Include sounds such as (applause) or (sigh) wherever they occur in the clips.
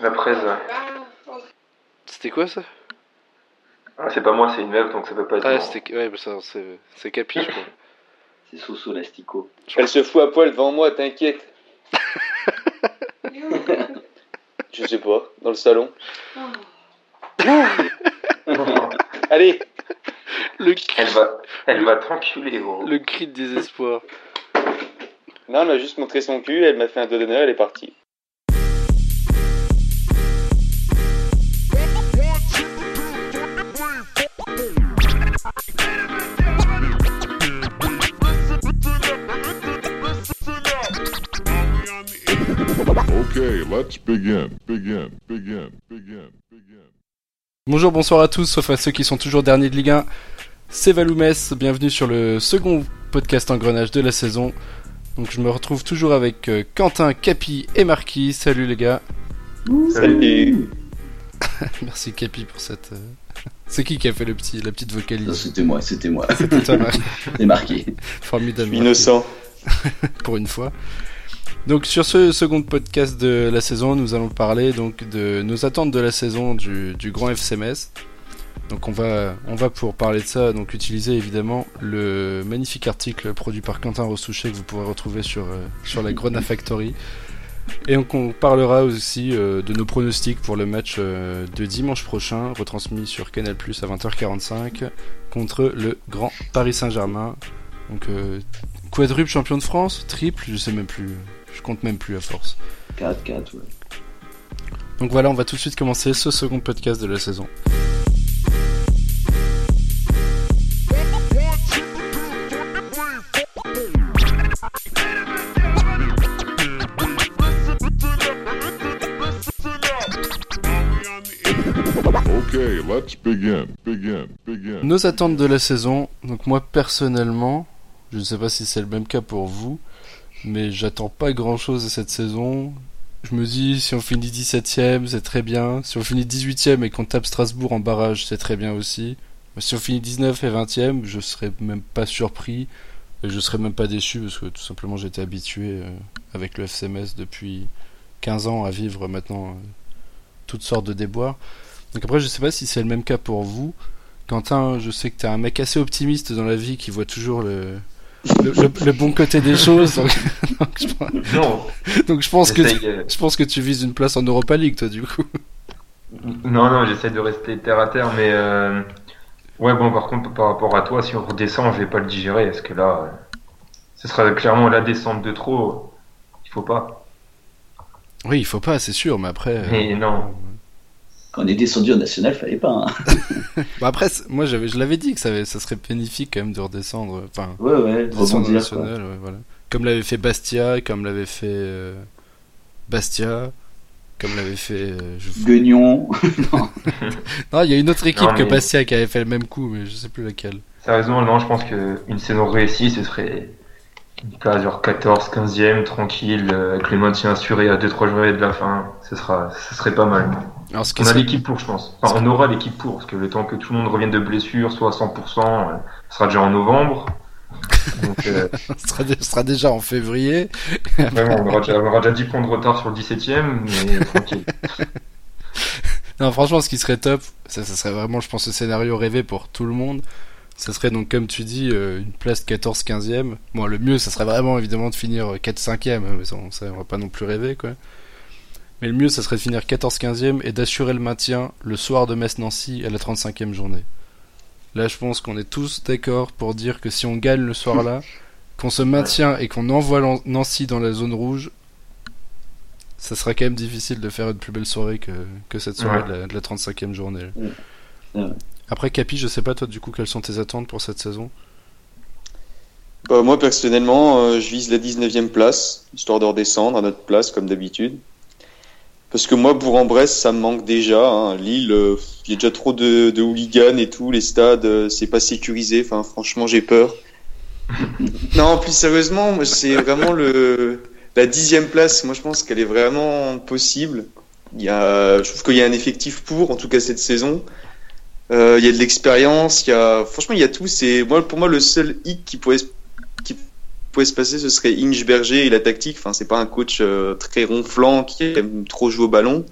La presse. C'était quoi ça? Ah, c'est pas moi, c'est une meuf, donc ça peut pas être. Ah, moi. c'était. Ouais, bah ça, c'est c'est Capi, je crois. (laughs) C'est Soso l'asticot. Elle se fout à poil devant moi, t'inquiète. (laughs) Je sais pas, dans le salon. (laughs) Allez, Le, Elle va, elle va t'enculer, gros. le cri de désespoir. non, elle m'a juste montré son cul, elle m'a fait un doigt d'honneur, elle est partie. Okay, let's begin. Begin. Begin. Begin. Begin. Bonjour, bonsoir à tous, sauf à ceux qui sont toujours derniers de Ligue 1. C'est Valoumès, bienvenue sur le second podcast engrenage de la saison. Donc je me retrouve toujours avec euh, Quentin, Capi et Marquis. Salut les gars. Salut. (laughs) Merci Capi pour cette. euh, (laughs) C'est qui qui a fait le petit, la petite Non, vocalise C'était moi, c'était moi. C'était toi, Marquis. (laughs) C'est marqué. Formidable. Marquis. Innocent. pour une fois. Donc sur ce second podcast de la saison, nous allons parler donc de nos attentes de la saison du, grand FC Metz. Donc on va, on va pour parler de ça donc utiliser évidemment le magnifique article produit par Quentin Rossouchet que vous pourrez retrouver sur, euh, sur la Grona Factory. Et on parlera aussi euh, de nos pronostics pour le match euh, de dimanche prochain, retransmis sur Canal Plus à 20h45 contre le Grand Paris Saint-Germain. Donc quadruple champion de France, triple, je sais même plus, je compte même plus à force. 4, 4, ouais. Donc voilà, on va tout de suite commencer ce second podcast de la saison. Okay, let's begin. Begin. Begin. Nos attentes de la saison, donc moi personnellement, je ne sais pas si c'est le même cas pour vous, mais j'attends pas grand chose de cette saison. Je me dis, si on finit 17ème, c'est très bien. Si on finit 18ème et qu'on tape Strasbourg en barrage, c'est très bien aussi. Si on finit 19 et 20ème, je serais même pas surpris. Et je serais même pas déçu parce que tout simplement j'étais habitué euh, avec le FCMS depuis 15 ans à vivre maintenant euh, toutes sortes de déboires. Donc après, je sais pas si c'est le même cas pour vous. Quentin, je sais que t'es un mec assez optimiste dans la vie qui voit toujours le, le, le- le bon côté des choses. Donc, (laughs) donc je, pense- Non, donc je pense que tu, euh, je pense que tu vises une place en Europa League, toi, du coup. non, non, j'essaie de rester terre à terre, mais euh, ouais, bon, par contre, par rapport à toi, si on redescend, je vais pas le digérer, parce que là, euh, ce sera clairement la descente de trop. Il faut pas. Oui, il faut pas, c'est sûr, mais après. euh, Mais non. Quand on est descendu en national, fallait pas. Hein. (laughs) bah après, moi, j'avais, je l'avais dit que ça, avait- ça serait bénéfique quand même de redescendre. Enfin, Ouais, ouais, de descendre en rebondir. national, ouais, voilà. Comme l'avait fait Bastia, comme l'avait fait euh, Bastia, comme l'avait fait. euh, je- Guignon. (laughs) (laughs) Non, il y a une autre équipe Non, que Bastia qui avait fait le même coup, mais je sais plus laquelle. Sérieusement, non, je pense qu'une saison réussie, ce serait une place genre 14, 15e, tranquille, euh, avec le maintien assuré à 2-3 journées de la fin. Ce, sera, ce serait pas mal. Alors, ce qui On a serait- l'équipe pour, je pense. Enfin, on aura l'équipe pour, parce que le temps que tout le monde revienne de blessure, soit à 100%, euh, ce sera déjà en novembre. Donc, euh, (laughs) ce sera, ce sera déjà en février. vraiment, on aura, déjà, on aura déjà 10 points de retard sur le 17e, mais (laughs) tranquille. Non, franchement, ce qui serait top, ça, ça serait vraiment, je pense, le scénario rêvé pour tout le monde. Ça serait donc, comme tu dis, euh, une place 14-15e. Bon, le mieux, ça serait vraiment évidemment de finir 4-5e, mais ça, on, ça, on va pas non plus rêver, quoi. Mais le mieux, ça serait de finir 14-15e et d'assurer le maintien le soir de Metz-Nancy à la 35e journée. Là, je pense qu'on est tous d'accord pour dire que si on gagne le soir-là, qu'on se maintient et qu'on envoie Nancy dans la zone rouge, ça sera quand même difficile de faire une plus belle soirée que, que cette soirée de, la, de la 35e journée. Après, Capi, je sais pas toi du coup quelles sont tes attentes pour cette saison? Bah, moi, personnellement, euh, je vise la 19e place, histoire de redescendre à notre place, comme d'habitude. Parce que moi, Bourg-en-Bresse, ça me manque déjà. hein. Lille, euh, il y a déjà trop de, de hooligans et tout. Les stades, euh, c'est pas sécurisé. Enfin, franchement, j'ai peur. (laughs) non, plus sérieusement, c'est vraiment le la dixième place. Moi, je pense qu'elle est vraiment possible. Il y a, je trouve qu'il y a un effectif pour, en tout cas cette saison. Euh, il y a de l'expérience. Il y a, franchement, il y a tout. C'est moi, pour moi, le seul hic qui pourrait qui pouvait se passer, ce serait Inge Berger et la tactique. Enfin, c'est pas un coach euh, très ronflant qui aime trop jouer au ballon.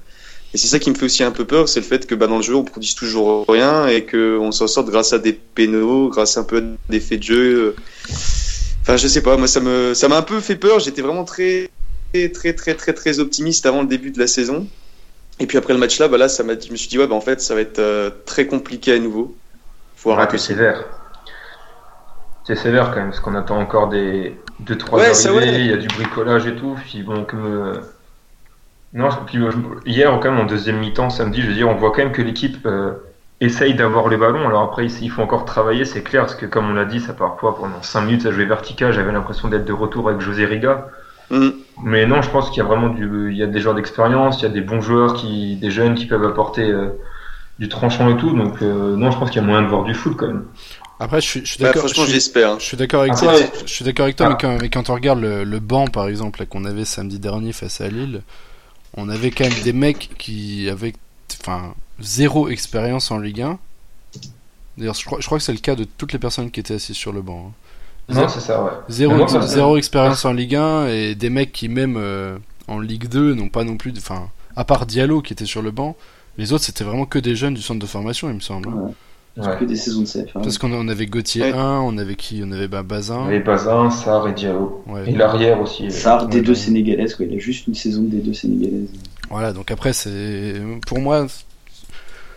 Et c'est ça qui me fait aussi un peu peur, c'est le fait que bah, dans le jeu, on produise toujours rien et qu'on s'en sorte grâce à des pénaux, grâce à un peu à des faits de jeu. Enfin, je sais pas, moi ça me ça m'a un peu fait peur. J'étais vraiment très très très très très très optimiste avant le début de la saison. Et puis après le match là, bah là, ça m'a, je me suis dit ouais, bah en fait, ça va être euh, très compliqué à nouveau. Faut arrêter sévère. C'est sévère quand même, parce qu'on attend encore des deux trois Ouais, ça, arrivées, il y a du bricolage et tout. Puis bon, comme euh, non, puis, euh, hier quand même en deuxième mi-temps, samedi, je veux dire, on voit quand même que l'équipe euh, essaye d'avoir les ballons. Alors après, il faut encore travailler, c'est clair, parce que comme on l'a dit, ça parfois pendant 5 minutes, ça jouait vertical. J'avais l'impression d'être de retour avec José Riga. Mhm. Mais non, je pense qu'il y a vraiment du, il y a des joueurs d'expérience, il y a des bons joueurs qui, des jeunes qui peuvent apporter euh, du tranchant et tout. Donc euh, non, je pense qu'il y a moyen de voir du foot quand même. Après, je suis, je suis Bah, d'accord. franchement, je suis- j'espère. hein. Je suis d'accord avec toi. Je suis d'accord avec toi, Ah. mais, quand, mais quand on regarde le, le banc, par exemple, là, qu'on avait samedi dernier face à Lille, on avait quand même des mecs qui avaient, enfin, zéro expérience en Ligue 1. D'ailleurs, je crois, je crois que c'est le cas de toutes les personnes qui étaient assises sur le banc. hein. Non, c'est ça, ouais. Zéro, zéro expérience en Ligue 1 et des mecs qui même euh, en Ligue 2 n'ont pas non plus, enfin, à part Diallo qui était sur le banc, les autres c'était vraiment que des jeunes du centre de formation, il me semble. hein. Ouais. Que des saisons de CF. hein. Parce qu'on on avait Gauthier Ouais. 1, on avait qui On avait bah, Bazin. Et Bazin, Sarr et Diallo. Ouais. Et l'arrière aussi. Sarr, des deux sénégalaises, quoi. Il a juste une saison des deux sénégalaises. Voilà, donc après, c'est pour moi,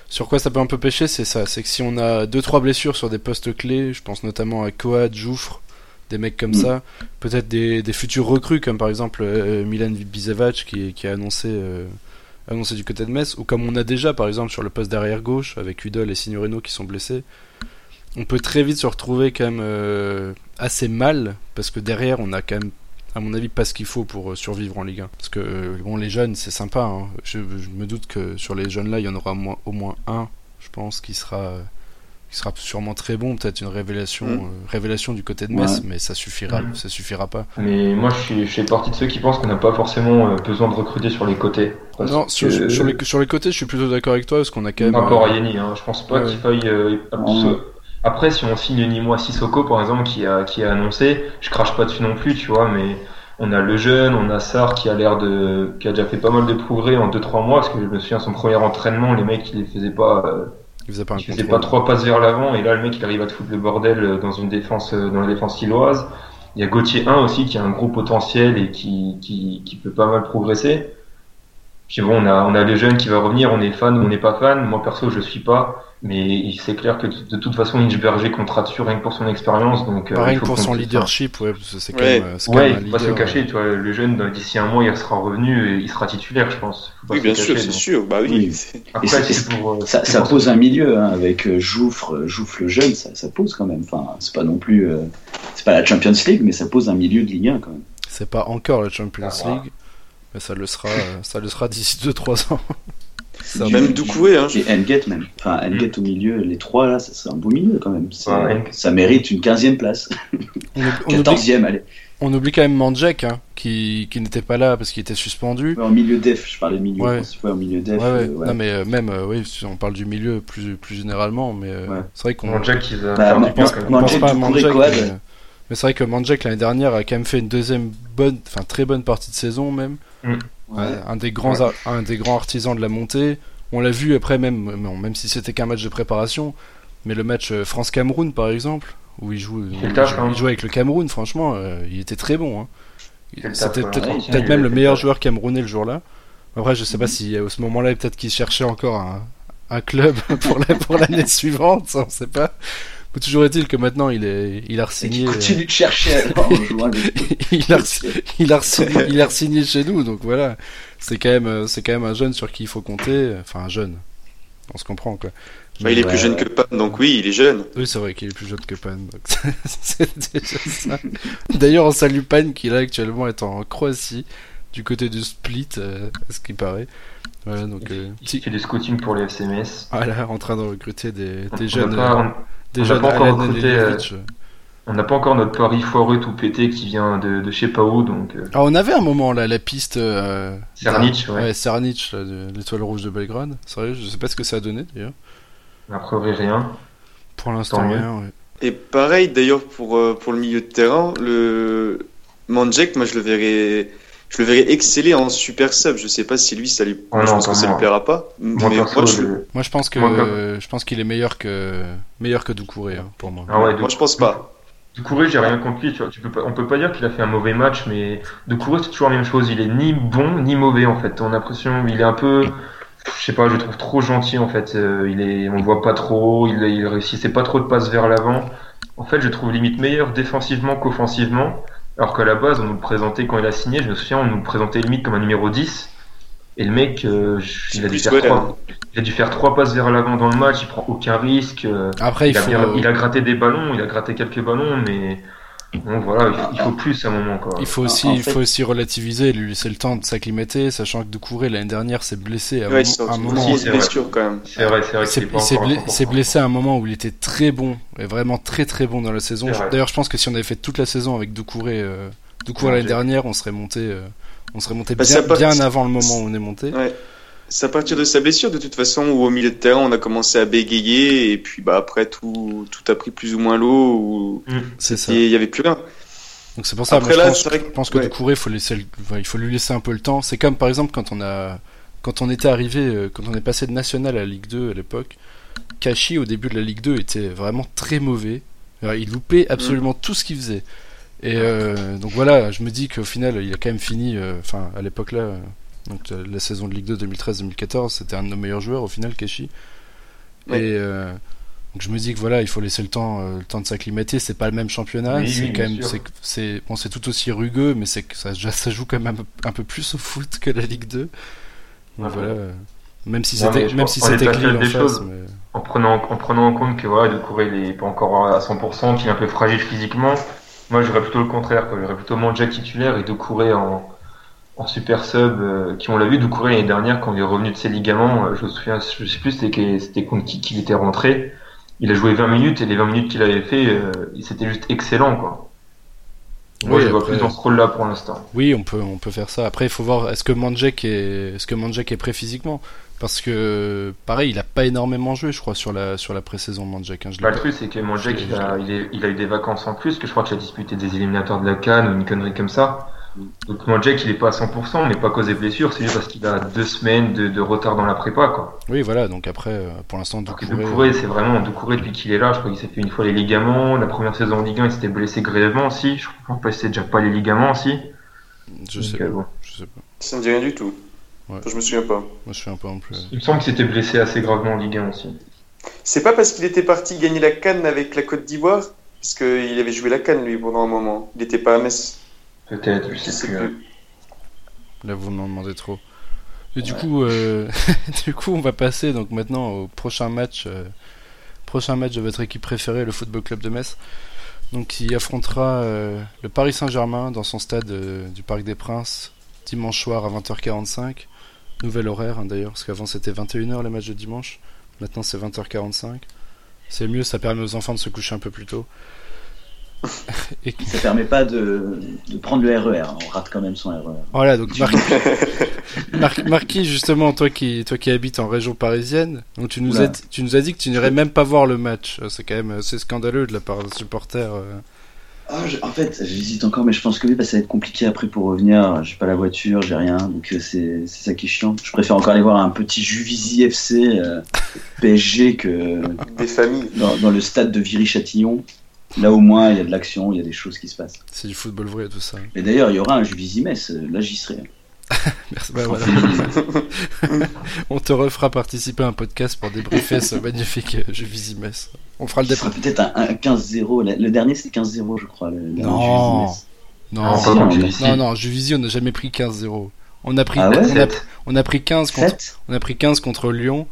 sur quoi ça peut un peu pêcher, c'est ça. C'est que si on a deux trois blessures sur des postes clés, je pense notamment à Coad, Jouffre, des mecs comme Mm. ça, peut-être des, des futurs recrues comme par exemple euh, Milan Bizevac qui, qui a annoncé euh, annoncé du côté de Metz, ou comme on a déjà par exemple sur le poste d'arrière gauche avec Udol et Signorino qui sont blessés. On peut très vite se retrouver quand même euh, assez mal parce que derrière on a quand même à mon avis pas ce qu'il faut pour euh, survivre en Ligue 1 parce que euh, bon les jeunes c'est sympa hein. je, me doute que sur les jeunes là il y en aura au moins, un je pense qui sera qui sera sûrement très bon peut-être une révélation Mm. euh, révélation du côté de Metz Ouais. mais ça suffira Mm. ça suffira pas Mais moi, je suis, je fais partie de ceux qui pensent qu'on n'a pas forcément euh, besoin de recruter sur les côtés. Non sur, que- sur les, sur les côtés je suis plutôt d'accord avec toi parce qu'on a quand même Par rapport à Yeni, hein. je pense pas Ouais, qu'il faille. euh. Après, si on signe Nimo Sissoko, par exemple, qui a, qui a annoncé, je crache pas dessus non plus, tu vois, mais on a le jeune, on a Sarr qui a l'air de, qui a déjà fait pas mal de progrès en 2-3 mois, parce que je me souviens, son premier entraînement, les mecs, ils les faisaient pas, euh, il faisait pas un pas trois passes vers l'avant, et là, le mec, il arrive à te foutre le bordel euh, dans une défense, euh, dans la défense lilloise. Il y a Gauthier 1 aussi, qui a un gros potentiel et qui, qui, qui peut pas mal progresser. Puis bon, on a, on a le jeune qui va revenir, on est fan ou on n'est pas fan. Moi, perso, je suis pas. Mais c'est clair que de, toute façon, Inchberger comptera dessus rien que pour son expérience. Donc, euh, il faut pour son leadership ouais parce que c'est quand Ouais. même euh, c'est quand Ouais, même il faut pas se cacher. Tu vois, le jeune, d'ici un mois, il sera revenu et il sera titulaire, je pense. Oui, bien cacher, sûr, c'est sûr. Bah oui. Oui. pour. euh, Ça, ça pose un milieu hein, avec euh, Jouffre, euh, Jouffre le jeune, ça, ça pose quand même. Enfin, c'est pas non plus, euh, c'est pas la Champions League, mais ça pose un milieu de Ligue 1 quand même. c'est pas encore la Champions Ah, League mais ça le sera ça le sera d'ici 2-3 ans Du- Même du- Doucouré, hein. Et Engate même. Enfin, Engate au milieu, les trois là, ça- c'est un beau milieu quand même. Ouais, ça mérite une 15e place. on, oublie- on oublie, (laughs) 14e, allez. on oublie quand même Mandjek hein, qui, qui n'était pas là parce qu'il était suspendu Ouais, en milieu def, je parlais de milieu Ouais. principal, en milieu def. Ouais, ouais. euh, ouais. Non, mais euh, même, euh, oui, si on parle du milieu plus, plus généralement, mais euh, Ouais. c'est vrai qu'on il va Bah, bien, pense- quand même. on pense pas à mais, mais c'est vrai que Mandjek l'année dernière a quand même fait une deuxième bonne, enfin très bonne partie de saison même. Ouais. Ouais, un des grands, un des grands artisans de la montée. On l'a vu après même, bon, même si c'était qu'un match de préparation, mais le match euh, France-Cameroun par exemple, où il joue, il, taf, joue- hein. il joue avec le Cameroun, franchement, euh, il était très bon. Hein. C'était taf, peut-être ouais. Même le meilleur taf. joueur camerounais le jour-là. Après, je sais pas si à ce moment-là, peut-être qu'il cherchait encore un, un club (laughs) pour la- pour l'année suivante, on sait pas. Mais toujours est-il que maintenant, il est, il a Et qui re-signé. continue de chercher avec (laughs) il a, (laughs) il a re-signé, il a re-signé chez nous, donc voilà. C'est quand même, euh, c'est quand même un jeune sur qui il faut compter. Enfin, un jeune. On se comprend, quoi. Bah, il est Ouais, plus jeune ouais. que Pan, donc oui, il est jeune. Oui, c'est vrai qu'il est plus jeune que Pan. (laughs) c'est déjà ça. D'ailleurs, on salue Pan qui là actuellement est en Croatie, du côté du Split, euh, à ce qui paraît. Voilà, donc euh, Il fait du scouting pour les FCMS. voilà, en train de recruter des, On- des on jeunes, pas- euh, on- des on n'a pas encore Alan recruté, Elevich. On n'a pas encore notre pari foireux tout pété qui vient de, de je sais pas où, donc euh, Ah, on avait un moment là, la piste. Euh, Cernic, ouais. Ouais, Cernic, là, de l'étoile rouge de Belgrade. Sérieux, je sais pas ce que ça a donné d'ailleurs. a priori rien. Pour l'instant, rien, ouais. Et pareil, d'ailleurs, pour, euh, pour le milieu de terrain, le Mandjek, moi, je le verrais. Je le verrais exceller en super sub. Je sais pas si lui, ça lui, Oh je non, pense que pas ça moi. lui plaira pas. Moi, mais perso, moi, je, je- Moi, je pense que Moi, je pense qu'il est meilleur que meilleur que Doucouré hein, pour moi. Ah ouais, moi, je pense pas. Doucouré, j'ai rien contre lui. Tu vois, tu peux pas, on peut pas dire qu'il a fait un mauvais match, mais Doucouré, c'est toujours la même chose. Il est ni bon ni mauvais en fait. On a l'impression, il est un peu, je sais pas, je le trouve trop gentil en fait. Euh, il est, on le voit pas trop. Il, il réussissait pas trop de passes vers l'avant. En fait, je le trouve limite meilleur défensivement qu'offensivement. Alors qu'à la base, on nous le présentait quand il a signé. Je me souviens, on nous le présentait limite comme un numéro 10. Et le mec, euh, il, a dû faire trois, il a dû faire trois passes vers l'avant dans le match. Il prend aucun risque. euh, Après, il il, a faut bien- il a gratté des ballons, il a gratté quelques ballons, mais bon, voilà, il faut, plus à un moment. Quoi. il faut aussi en il fait- faut aussi relativiser, lui laisser le temps de s'acclimater, sachant que Doucouré l'année dernière s'est blessé à un Ouais, moment- c'est à un une moment. aussi, grosse c'est vrai. blessure quand même. C'est vrai, c'est vrai Il qu'il s'est est pas il s'est encore à blessé, 100%. s'est blessé à un moment où il était très bon, et vraiment très très bon dans la saison. D'ailleurs, je pense que si on avait fait toute la saison avec Doucouré, euh, Doucouré l'année dernière, on serait monté, euh, on serait monté Bah, bien, avant le moment où on est monté. Ouais. C'est à partir de sa blessure, de toute façon, où au milieu de terrain, on a commencé à bégayer, et puis bah après, tout, tout a pris plus ou moins l'eau, C'est ça. il y avait plus rien. Donc c'est pour ça, Après, moi, je, là, pense, que- je pense que ouais. Doucouré, faut laisser, le- enfin, il faut lui laisser un peu le temps. C'est comme par exemple quand on a, quand on était arrivé, euh, quand on est passé de National à Ligue 2 à l'époque, Kashi au début de la Ligue 2 était vraiment très mauvais. Alors, Il loupait absolument Mm. tout ce qu'il faisait. Et euh, donc voilà, je me dis qu'au final, il a quand même fini, euh, enfin à l'époque là, euh, donc euh, la saison de Ligue 2 2013-2014, c'était un de nos meilleurs joueurs au final, Kashi. Ouais. Et euh, donc je me dis que voilà, il faut laisser le temps, euh, le temps de s'acclimater. C'est pas le même championnat, Oui, c'est oui, quand même, c'est, c'est, bon, c'est tout aussi rugueux, mais c'est que ça, ça joue quand même un peu, un peu plus au foot que la Ligue 2. Donc Ouais. voilà, même si c'était, même si c'était en face, mais- En prenant, en prenant en compte que voilà, Doucouré il est pas encore à 100%, qu'il est un peu fragile physiquement, moi j'aurais plutôt le contraire. quoi. J'aurais plutôt Manja titulaire et Doucouré en, en super sub. euh, qui on l'a vu, Doucouré l'année dernière quand il est revenu de ses ligaments, euh, je me souviens, je sais plus c'était contre qui qu'il était rentré. Il a joué 20 minutes et les 20 minutes qu'il avait fait, euh, c'était juste excellent quoi. Moi Oui, je vois après- plus dans ce rôle-là pour l'instant. Oui, on peut, on peut faire ça. Après, il faut voir est-ce que Manjek est, est-ce que Manjek est prêt physiquement? Parce que pareil, il a pas énormément joué, je crois, sur la sur la pré-saison Manjek. Hein. Bah, le truc, c'est que Manjek, il a, il, est- il a eu des vacances en plus, que je crois qu'il a disputé des éliminateurs de la Cannes ou une connerie comme ça. Donc Manjek, il est pas à 100%, mais pas à cause des blessures, c'est juste parce qu'il a deux semaines de, de retard dans la prépa, quoi. Oui, voilà. Donc après, euh, pour l'instant, Doucouré, Doucouré, c'est vraiment Doucouré depuis qu'il est là. Je crois qu'il s'est fait une fois les ligaments. La première saison en Ligue 1, il s'était blessé grièvement aussi. Je crois que c'est déjà pas les ligaments aussi. je Donc, sais, euh, bon. je sais pas. Ça me dit rien du tout. Ouais. Enfin, je me souviens pas. Moi, je suis un peu en plus. Il me semble qu'il s'était blessé assez gravement en Ligue 1 aussi. C'est pas parce qu'il était parti gagner la Cannes avec la Côte d'Ivoire Parce qu'il avait joué la Cannes, lui, pendant un moment. Il était pas à Metz. Peut-être, je Je sais sais plus. hein. plus. Là, vous m'en demandez trop. Et du coup, euh, (laughs) du coup, on va passer donc maintenant au prochain match, euh, prochain match de votre équipe préférée, le Football Club de Metz. Donc, qui affrontera euh, le Paris Saint-Germain dans son stade euh, du Parc des Princes dimanche soir à 20h45. Nouvel horaire hein, d'ailleurs, parce qu'avant c'était 21h les matchs de dimanche. Maintenant c'est 20h45. C'est mieux, ça permet aux enfants de se coucher un peu plus tôt. Et Ça permet pas de, de prendre le RER. hein. On rate quand même son RER. Voilà, donc Mar- Mar- Marquis, justement, toi qui, toi qui habites en région parisienne, donc tu nous, as, tu nous as dit que tu n'irais même pas voir le match. Euh, C'est quand même assez scandaleux de la part d'un supporter. euh. Ah, je- en fait, j'hésite encore, mais je pense que oui, parce que ça va être compliqué après pour revenir. J'ai pas la voiture, j'ai rien, donc euh, c'est c'est ça qui est chiant. Je préfère encore aller voir un petit Juvisy FC euh, PSG que Des familles. dans, dans le stade de Viry-Châtillon. Là, au moins, il y a de l'action, il y a des choses qui se passent. C'est du football vrai, tout ça. Et d'ailleurs, il y aura un Juvisy Metz. euh, Là, j'y serai. (laughs) Merci. bah, voilà. (laughs) On te refera participer à un podcast pour débriefer ce magnifique euh, jeu Visimès. On fera le débrief. peut-être un, un 15-0. Le, dernier, c'était 15-0, je crois. Le, dernier Non. Juvisy Metz. Non, Ah, non, non, Juvisy, on n'a jamais pris 15-0. On a pris, Ah ouais on, a, Sept. on a pris 15 contre, 7 on a pris 15 contre Lyon.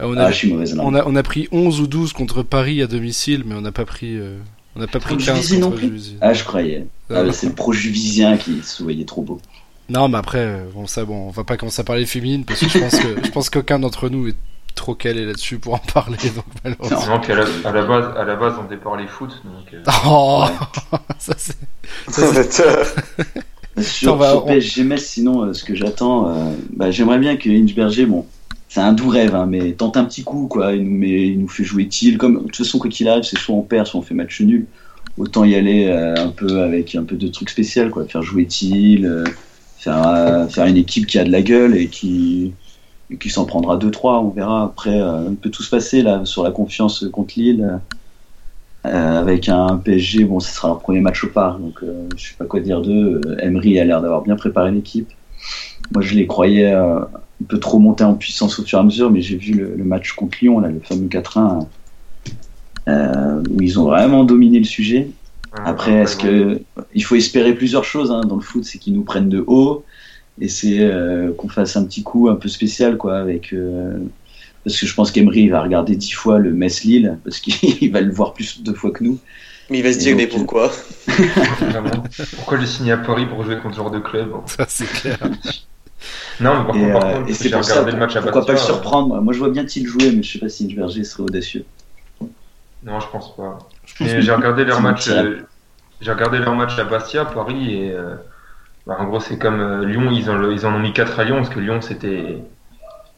Euh, on, a, Ah, je suis mauvaise là. on, a, on a pris 11 ou 12 contre Paris à domicile, mais on n'a pas pris, euh, on n'a pas pris Contre 15 Juvisy non contre plus Juvisy. Ah, je croyais. Ah, Ah, bah, c'est le pro-juvisien qui se voyait trop beau. Non, mais après, euh, bon, ça, bon, on va pas commencer à parler féminine parce que je pense que, je pense qu'aucun d'entre nous est trop calé là-dessus pour en parler, donc malheureusement. Non, puis à la, à la base, à la base, on départ les foot, donc. euh, Oh, (laughs) ça c'est, ça, c'est- Sur, sur on- PSG Metz, sinon, euh, ce que j'attends, euh, bah, j'aimerais bien que Inchberger, bon, c'est un doux rêve, hein, mais tente un petit coup, quoi. Il nous, met, il nous fait jouer Thiel. Comme, de toute façon, quoi qu'il arrive, c'est soit on perd, soit on fait match nul. Autant y aller euh, un peu avec un peu de trucs spécial, quoi. Faire jouer Thiel, euh, faire, euh, faire une équipe qui a de la gueule et qui, et qui s'en prendra 2-3. On verra. Après, euh, il peut tout se passer là sur la confiance contre Lille. Euh, avec un PSG, bon, ce sera leur premier match au parc, donc euh, je sais pas quoi dire d'eux. Euh, Emery a l'air d'avoir bien préparé l'équipe. Moi, je les croyais euh, un peu trop monter en puissance au fur et à mesure, mais j'ai vu le, le match contre Lyon, là, le fameux 4-1, euh, où ils ont vraiment dominé le sujet. Après, est-ce que il faut espérer plusieurs choses hein, dans le foot, c'est qu'ils nous prennent de haut et c'est euh, qu'on fasse un petit coup un peu spécial, quoi, avec parce que je pense qu'Emery va regarder dix fois le Metz Lille parce qu'il (laughs) va le voir plus de fois que nous. Mais il va se dire, mais pourquoi? (laughs) Pourquoi j'ai signé à Paris pour jouer contre ce genre de club? Ça, c'est clair. Non, mais par Et, contre, par euh, contre, et c'est j'ai ça regardé le match à pourquoi pas le Bastia, euh, surprendre? Moi, je vois bien Thiel jouer, mais je sais pas si Verger serait audacieux. Non, je pense pas. Mais j'ai regardé leur match. euh, j'ai regardé leur match à Bastia, Paris, et euh, bah, en gros, c'est comme euh, Lyon. Ils, ont, le- ils en ont mis 4 à Lyon parce que Lyon, c'était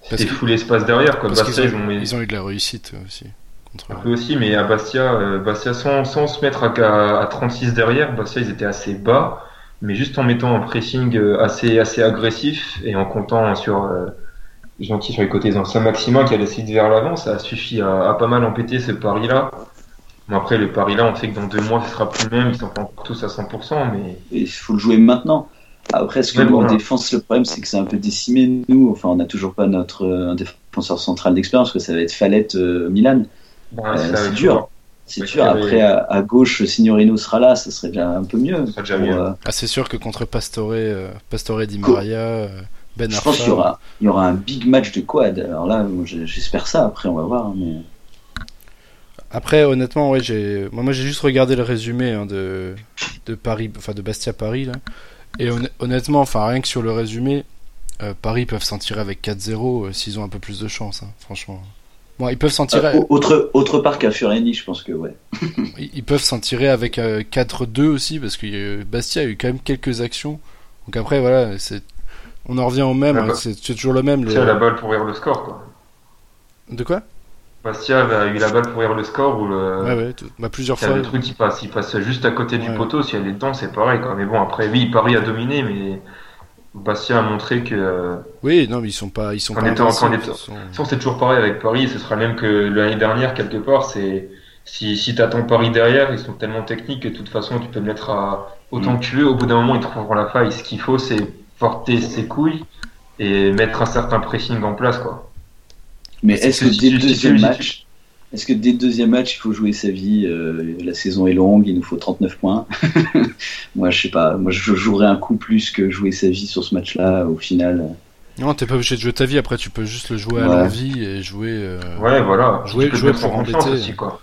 c'était fou l'espace derrière. Quoi. Parce Bastia, qu'ils ils ont mis Ils ont eu de la réussite aussi. Contre... un peu aussi, mais à Bastia, euh, Bastia sans, sans se mettre à, à, à 36 derrière, Bastia, ils étaient assez bas, mais juste en mettant un pressing euh, assez, assez agressif et en comptant sur. Euh, gentil sur les côtés, dans Saint-Maximin qui a laissé vers l'avant, ça a suffi à, à pas mal empêter ce pari-là. Bon, après, le pari-là, on sait que dans deux mois, ce sera plus le même, ils sont pas encore tous à 100%, mais il faut le jouer maintenant. Après, ce que nous, en défense, le problème, c'est que c'est un peu décimé, nous. Enfin, on n'a toujours pas notre euh, défenseur central d'expérience, que ça va être Fallette euh, Milan. Euh, va c'est dur. C'est dur. Après, à, à gauche, Signorino sera là, ça serait déjà un peu mieux. Ça serait déjà Pour, mieux. euh, Ah, c'est sûr que contre Pastore, euh, Pastore Di Maria, euh, Ben je Arfa, pense qu'il y aura, il y aura un big match de quad. Alors là, j'espère ça. Après, on va voir. Mais... Après, honnêtement, ouais, j'ai, moi, moi, j'ai juste regardé le résumé hein, de de Paris, enfin de Bastia Paris là, et honn- honnêtement, enfin rien que sur le résumé, euh, Paris peuvent s'en tirer avec 4-0 euh, s'ils ont un peu plus de chance, hein, franchement. Bon, ils peuvent s'en tirer, Euh, autre, autre part qu'à Fureni, je pense que ouais. (laughs) ils peuvent s'en tirer avec euh, 4-2 aussi parce que euh, Bastia a eu quand même quelques actions. Donc après, voilà, c'est, on en revient au même, hein, c'est, c'est toujours le même. le- Bastia a la balle pour ouvrir le score, quoi. De quoi? Bastia a eu la balle pour ouvrir le score ou le. Ouais, ouais, tout- bah, plusieurs Il y a fois. le truc qui passe, il passe juste à côté du Ouais. poteau, si elle est dedans, c'est pareil. Quoi. Mais bon, après, oui, Paris a dominé, mais Bastia a montré que. euh, Oui, non, mais ils sont pas, ils sont Quand pas quand ils sont- c'est toujours pareil avec Paris, ce sera le même que l'année dernière, quelque part. C'est si, si tu attends Paris derrière, ils sont tellement techniques que de toute façon, tu peux le mettre à autant Mm. que tu veux. Au bout d'un moment, ils trouveront la faille. Ce qu'il faut, c'est porter ses couilles et mettre un certain pressing en place. quoi. Mais est-ce que c'est- dès le deuxième match, est-ce que dès le deuxième match, il faut jouer sa vie euh, La saison est longue, il nous faut 39 points? (laughs) moi, je sais pas. Moi, je jouerais un coup plus que jouer sa vie sur ce match-là. Au final, Non, t'es pas obligé de jouer ta vie. Après, tu peux juste le jouer à l'envie et jouer. euh, Ouais, voilà. Jouer- Tu peux te jouer pour confiance embêter. aussi, quoi.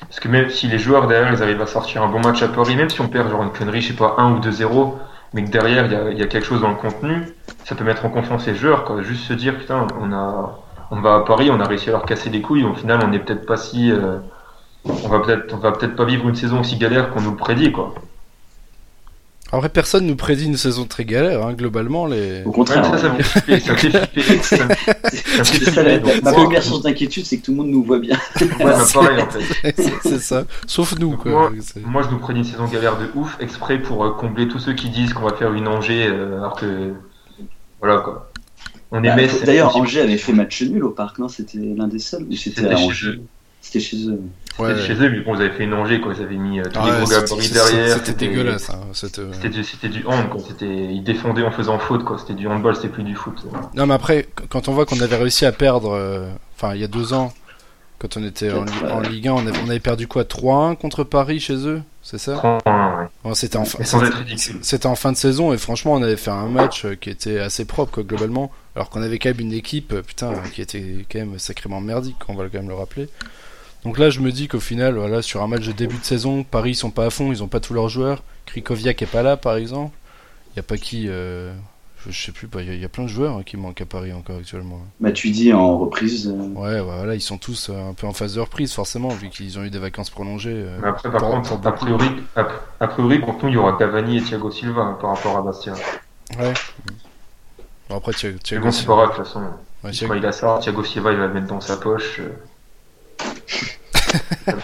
Parce que même si les joueurs derrière, ils arrivent à sortir un bon match à Paris, même si on perd genre une connerie, je sais pas, 1 ou 2-0, mais que derrière, il y a, il y a quelque chose dans le contenu, ça peut mettre en confiance les joueurs, quoi. Juste se dire, putain, on a, on va à Paris, on a réussi à leur casser les couilles, au final, on n'est peut-être pas si, euh, on va peut-être, on va peut-être pas vivre une saison aussi galère qu'on nous prédit, quoi. En vrai, personne nous prédit une saison très galère. Hein, globalement, les. au contraire. ça, ça me fait flipper, ça me ma (laughs) première source d'inquiétude, c'est que tout le monde nous voit bien. Ouais, bah, (laughs) pareil, en fait. (laughs) c'est ça. Sauf nous, Donc quoi. Moi, je nous prédis une saison galère de ouf, exprès pour euh, combler tous ceux qui disent qu'on va faire une Angers, euh, alors que. Voilà, quoi. On Bah. D'ailleurs, Angers avait fait match nul au parc, non? C'était l'un des seuls ou c'était chez eux. C'était chez eux. Ouais. C'était chez eux, mais bon, ils avaient fait une Angers, quoi. Ils avaient mis euh, tous Ah les gros gabarits derrière. C'était dégueulasse. Hein, euh, C'était du, c'était du hand, quoi. C'était, ils défendaient en faisant faute, quoi. C'était du handball, c'était plus du foot. Non, mais après, qu- quand on voit qu'on avait réussi à perdre, euh, enfin, il y a deux ans, quand on était en. Ligue 1, on avait, on avait perdu quoi? 3-1 contre Paris chez eux C'est ça? 30 points, ouais. Bon, C'était en, fin- en fin de saison et franchement, on avait fait un match qui était assez propre, quoi, globalement. Alors qu'on avait quand même une équipe, euh, putain, qui était quand même sacrément merdique, on va quand même le rappeler. Donc là, je me dis qu'au final, voilà, sur un match de début de saison, Paris, ils sont pas à fond, ils ont pas tous leurs joueurs. Krikoviak est pas là, par exemple. Il y a pas qui. euh, je, je sais plus, bah, il y a- il y, a plein de joueurs hein, qui manquent à Paris encore actuellement. Bah, tu dis en reprise. euh, Ouais, ouais, voilà, ils sont tous euh, un peu en phase de reprise, forcément, vu qu'ils ont eu des vacances prolongées. euh. Mais après, par contre, pour a priori, a, a priori, pour nous, il y aura Cavani et Thiago Silva hein, par rapport à Bastia. Ouais. Bon, après, Thiago, Thiago bon, c'est pas grave, de toute façon. ouais, Quand Thiago- il a ça, Thiago Silva, il va le mettre dans sa poche. euh. (laughs)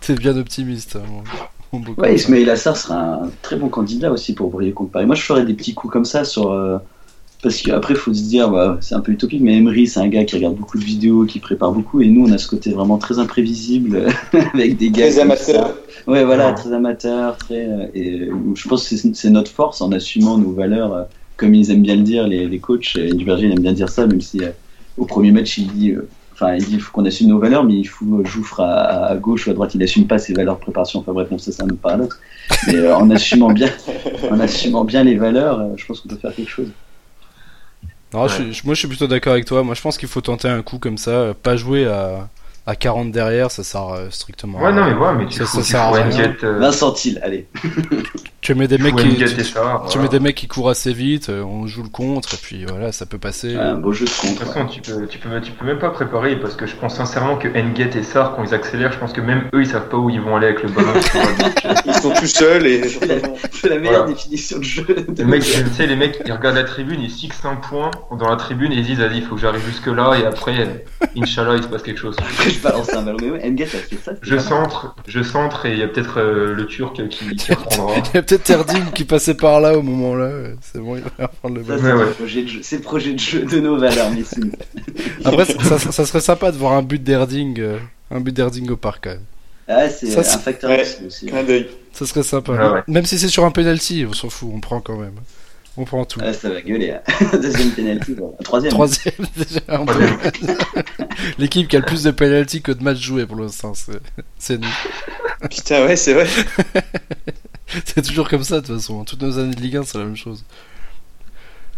T'es bien optimiste. hein, bon. Mon beau Ouais. Ismail Assar sera un très bon candidat aussi pour briller contre Paris. Moi, je ferais des petits coups comme ça sur. euh, Parce qu'après, il faut se dire, bah, c'est un peu utopique, mais Emery, c'est un gars qui regarde beaucoup de vidéos, qui prépare beaucoup, et nous, on a ce côté vraiment très imprévisible, (laughs) avec des gars. Très comme amateur. ça. Ouais, voilà, Ouais. très amateur, très. euh, Et je pense que c'est c'est notre force en assumant nos valeurs, euh, comme ils aiment bien le dire, les, les coachs. Il aime bien dire ça, même si euh, au premier match, il dit. euh, Enfin, il dit faut qu'on assume nos valeurs, mais il faut Jouffre à, à gauche ou à droite, il assume pas ses valeurs de préparation. Enfin bref, bon, ça c'est un autre paradoxe. Mais euh, en assumant bien, (laughs) en assumant bien les valeurs, euh, je pense qu'on peut faire quelque chose. Non, je- moi je suis plutôt d'accord avec toi. Moi je pense qu'il faut tenter un coup comme ça, euh, pas jouer à, à 40 derrière, ça sert euh, strictement. à Ouais, non, mais ouais, mais tu Ça- fous, ça tu sert à rien. Euh, Vincent Thiel, allez. (laughs) Tu mets des tu mecs qui, tu, ça, voilà. mets des mecs qui courent assez vite, euh, on joue le contre et puis voilà, ça peut passer. Un beau jeu de De toute contre. façon, tu peux, tu, peux, tu peux même pas préparer parce que je pense sincèrement que Enguet et Sar, quand ils accélèrent, je pense que même eux, ils savent pas où ils vont aller avec le ballon. (laughs) Ils sont tout seuls et. C'est la, c'est la meilleure Voilà. définition de jeu. De le mec, tu sais, les mecs, ils regardent la tribune, ils fixent un point dans la tribune et ils disent, vas-y, il faut que j'arrive jusque là et après, (laughs) Inch'Allah, il se passe quelque chose. Après, je balance un ballon. Mais ouais, Engat a fait ça. Je centre, je centre et il y a peut-être euh, le Turc qui, (laughs) qui reprendra. Il y a peut-être Erding qui passait par là au moment là, c'est bon, il va reprendre le ballon. c'est Ouais, le projet de jeu. C'est le projet de jeu de nos valeurs, Messine. (laughs) Après, ça, serait sympa de voir un but d'Erding, euh, un but d'Erding au parc quand même. Ah, c'est un facteur Ouais. Aussi. Clin d'œil. Ça serait sympa. Ouais. Même si c'est sur un penalty, on s'en fout, on prend quand même. On prend tout. Ah, ça va gueuler. hein. (laughs) Deuxième penalty. quoi. Troisième. Troisième (laughs) déjà. L'équipe qui a le plus de penalty que de matchs joués pour l'instant, c'est c'est nous. (laughs) Putain, ouais, c'est vrai. C'est toujours comme ça de toute façon. Toutes nos années de Ligue 1, c'est la même chose.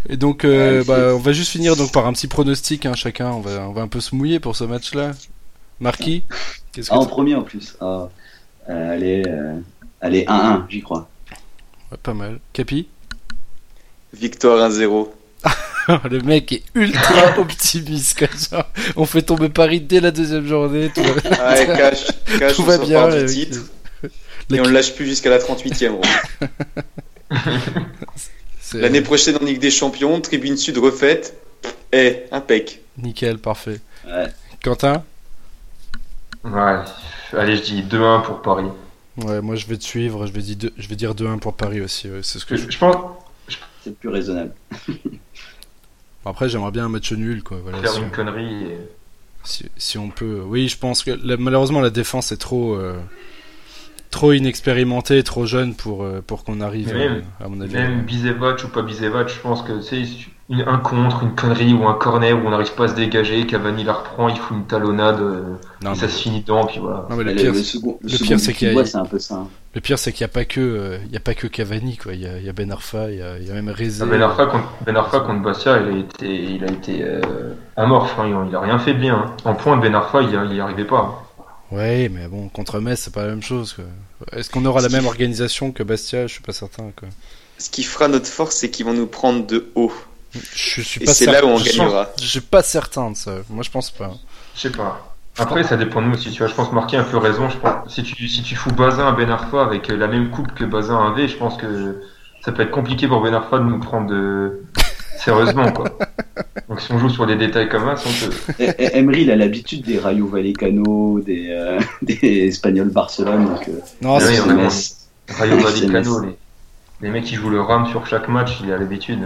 Et donc, euh, Ouais, bah, on va juste finir donc par un petit pronostic, hein, chacun. On va, on va un peu se mouiller pour ce match-là. Marquis, qu'est-ce que Ah, en premier en plus. Ah. Euh, allez, euh, allez 1-1, j'y crois. Ouais, pas mal. Capi? Victoire 1-0. (laughs) Le mec est ultra (laughs) optimiste comme ça. On fait tomber Paris dès la deuxième journée. Tout va, Ah, Ouais, cash, cash, tout on va sort bien. du avec- titre. La- Et on le lâche plus jusqu'à la 38e. gros. (laughs) c'est- L'année prochaine en Ligue des Champions, Tribune Sud refaite. Eh, impec. Nickel, parfait. Ouais. Quentin? Ouais, allez, je dis 2-1 pour Paris. Ouais, moi je vais te suivre. Je vais dire, deux- je vais dire 2-1 pour Paris aussi. ouais, c'est ce que Je, je... je pense C'est plus raisonnable. (laughs) Après, j'aimerais bien un match nul, quoi. Voilà, faire si, une connerie. Et... si, si on peut. Oui, je pense que la- malheureusement la défense est trop. euh, Trop inexpérimentée, trop jeune pour, euh, pour qu'on arrive, même- euh, à mon avis. Même Bizevac ou pas Bizevac, je pense que c'est une, un contre, une connerie ou un corner où on n'arrive pas à se dégager, Cavani la reprend, il fout une talonnade, euh, Non, et ça se finit dedans, puis voilà. non, mais le pire, le second, le le second pire, but c'est qu'il y a- voit, c'est un peu ça. hein. le pire, c'est qu'il n'y a pas que, euh, il y a pas que Cavani, quoi. Il y a, il y a Ben Arfa, il y a, il y a même Rezé. Ah, Ben Arfa contre, ben Arfa contre Bastia, il a été, il a été euh, amorphe, hein, il, il a rien fait de bien. hein. En point, Ben Arfa, il, il y arrivait pas. Ouais, mais bon, contre Metz, c'est pas la même chose, quoi. Est-ce qu'on aura la même organisation que Bastia? Je suis pas certain, quoi. Ce qui fera notre force, c'est qu'ils vont nous prendre de haut. Je suis Et pas c'est certain. là où on je, gagnera. je suis pas certain de ça. Moi, je pense pas. Je sais pas. Après, ça dépend de nous aussi, tu vois. Je pense Marquis a un peu raison. Je pense, si tu, si tu fous Bazin à Ben Arfa avec euh, la même coupe que Bazin avait, je pense que ça peut être compliqué pour Ben Arfa de nous prendre de... (laughs) sérieusement, quoi. Donc si on joue sur des détails comme ça, on peut. Et- (laughs) et Emery, il a l'habitude des Rayo Vallecano, des, euh, (laughs) des Espagnols Barcelone. Donc, euh, Non, c'est- oui. Rayo (laughs) Vallecano, les, les mecs qui jouent le RAM sur chaque match, il a l'habitude.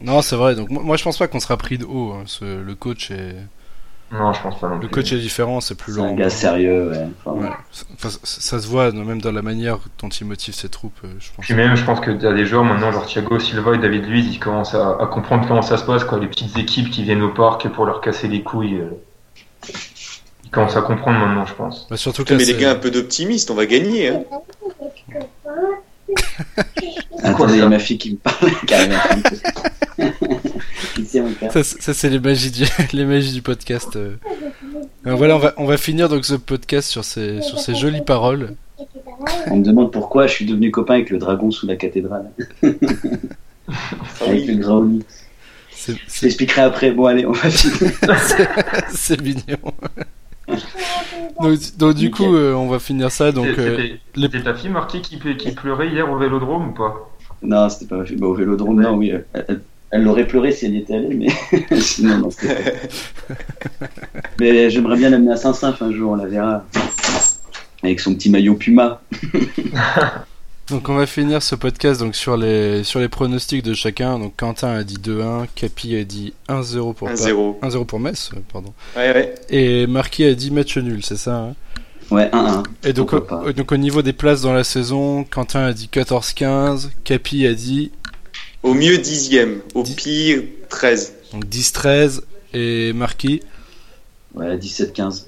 non, c'est vrai. Donc moi, moi, je pense pas qu'on sera pris de haut. hein. Ce- le coach est, Non, je pense pas non le plus. coach est différent. C'est plus C'est un gars sérieux, ouais. Enfin, Ouais. Enfin, ça, ça se voit même dans la manière dont il motive ses troupes. euh, Je pense. Puis même, je pense que t'as des joueurs maintenant, genre Thiago Silva et David Luiz, ils commencent à, à comprendre comment ça se passe, quoi. Les petites équipes qui viennent au parc pour leur casser les couilles. euh, Ils commencent à comprendre maintenant, je pense. Bah, surtout que Mais là, les c'est- gars, un peu d'optimisme, on va gagner. Hein. Attendez, il y a ma fille qui me parle. (laughs) qui (laughs) mon père. Ça, c'est- ça, c'est les magies du, (laughs) les magies du podcast. euh. Euh, voilà, on va, on va finir donc ce podcast sur ces, sur ces jolies paroles. On me demande pourquoi je suis devenu copain avec le dragon sous la cathédrale. (laughs) Ah avec le. Graouli. Je t'expliquerai après. Bon, allez, on va finir. (laughs) c'est mignon. donc, donc, du coup, euh, on va finir ça. Donc, C'était- euh, les- ta fille Marquis qui, qui pleurait hier au vélodrome ou pas? Non, c'était pas ma fille. Bah, au vélodrome, non, oui. Elle, elle- l'aurait pleuré si elle y était allée, mais (laughs) sinon, non, c'était pas. (laughs) Mais j'aimerais bien l'amener à Saint-Symph un jour, on la verra. avec son petit maillot Puma. (laughs) Donc on va finir ce podcast donc sur les sur les pronostics de chacun. Donc Quentin a dit 2-1, Capi a dit 1-0 pour Pa- 1-0. 1-0 pour Metz, euh, pardon. Ouais, ouais. Et Marquis a dit match nul, c'est ça hein? Ouais, 1-1. Et donc au, pas. donc au niveau des places dans la saison, Quentin a dit 14-15, Capi a dit Au mieux dixième, au Dix- pire 13. donc 10-13 et Marquis Ouais, 17-15.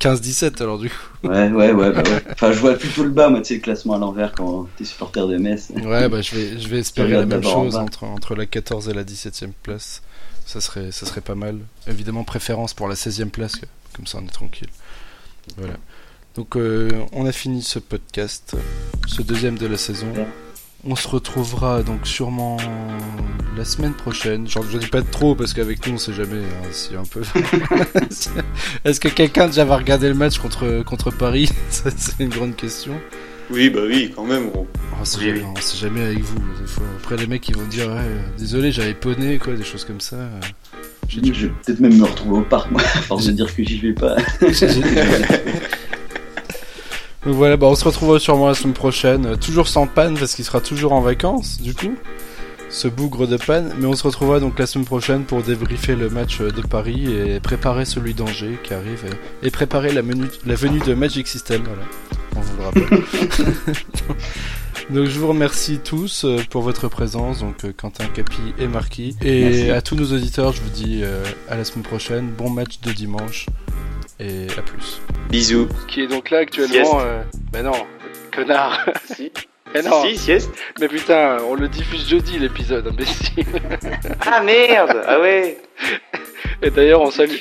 15-17 (laughs) alors du coup. Ouais, ouais, ouais, bah ouais. Enfin, je vois plutôt le bas, moi, tu sais, le classement à l'envers quand t'es supporter de Metz. Ouais, bah je vais je vais espérer la même en chose bas. entre entre la 14 et la 17e place. Ça serait ça serait pas mal. Évidemment préférence pour la 16e place comme ça on est tranquille. Voilà. Donc euh, on a fini ce podcast, ce deuxième de la saison. Ouais. On se retrouvera donc sûrement la semaine prochaine. Genre, je dis pas de trop parce qu'avec nous on sait jamais hein, si un peu. (laughs) Est-ce que quelqu'un déjà va regarder le match contre contre Paris (laughs) C'est une grande question. Oui, bah oui, quand même, gros. On sait, Oui, jamais, oui. on sait jamais avec vous. Des fois. Après, les mecs ils vont dire ouais, Désolé, j'avais poney, quoi, des choses comme ça. Je dis que je vais peut-être même me retrouver au parc, moi, (laughs) à force de dire que j'y vais pas. Donc voilà, bah on se retrouvera sûrement la semaine prochaine. euh, toujours sans panne parce qu'il sera toujours en vacances, du coup. Ce bougre de panne. Mais on se retrouvera donc la semaine prochaine pour débriefer le match euh, de Paris et préparer celui d'Angers qui arrive. Et, et préparer la, menu- la venue de Magic System, voilà. On vous le rappelle. (laughs) donc je vous remercie tous euh, pour votre présence, donc euh, Quentin, Capi et Marquis. Et Merci. à tous nos auditeurs, je vous dis euh, à la semaine prochaine. Bon match de dimanche. Et à plus. Bisous. Qui est donc là actuellement, Mais non, connard. Si, (laughs) Mais non. Si, sieste. Mais putain, on le diffuse jeudi l'épisode, imbécile. Ah merde. Ah ouais. Et d'ailleurs, on salue...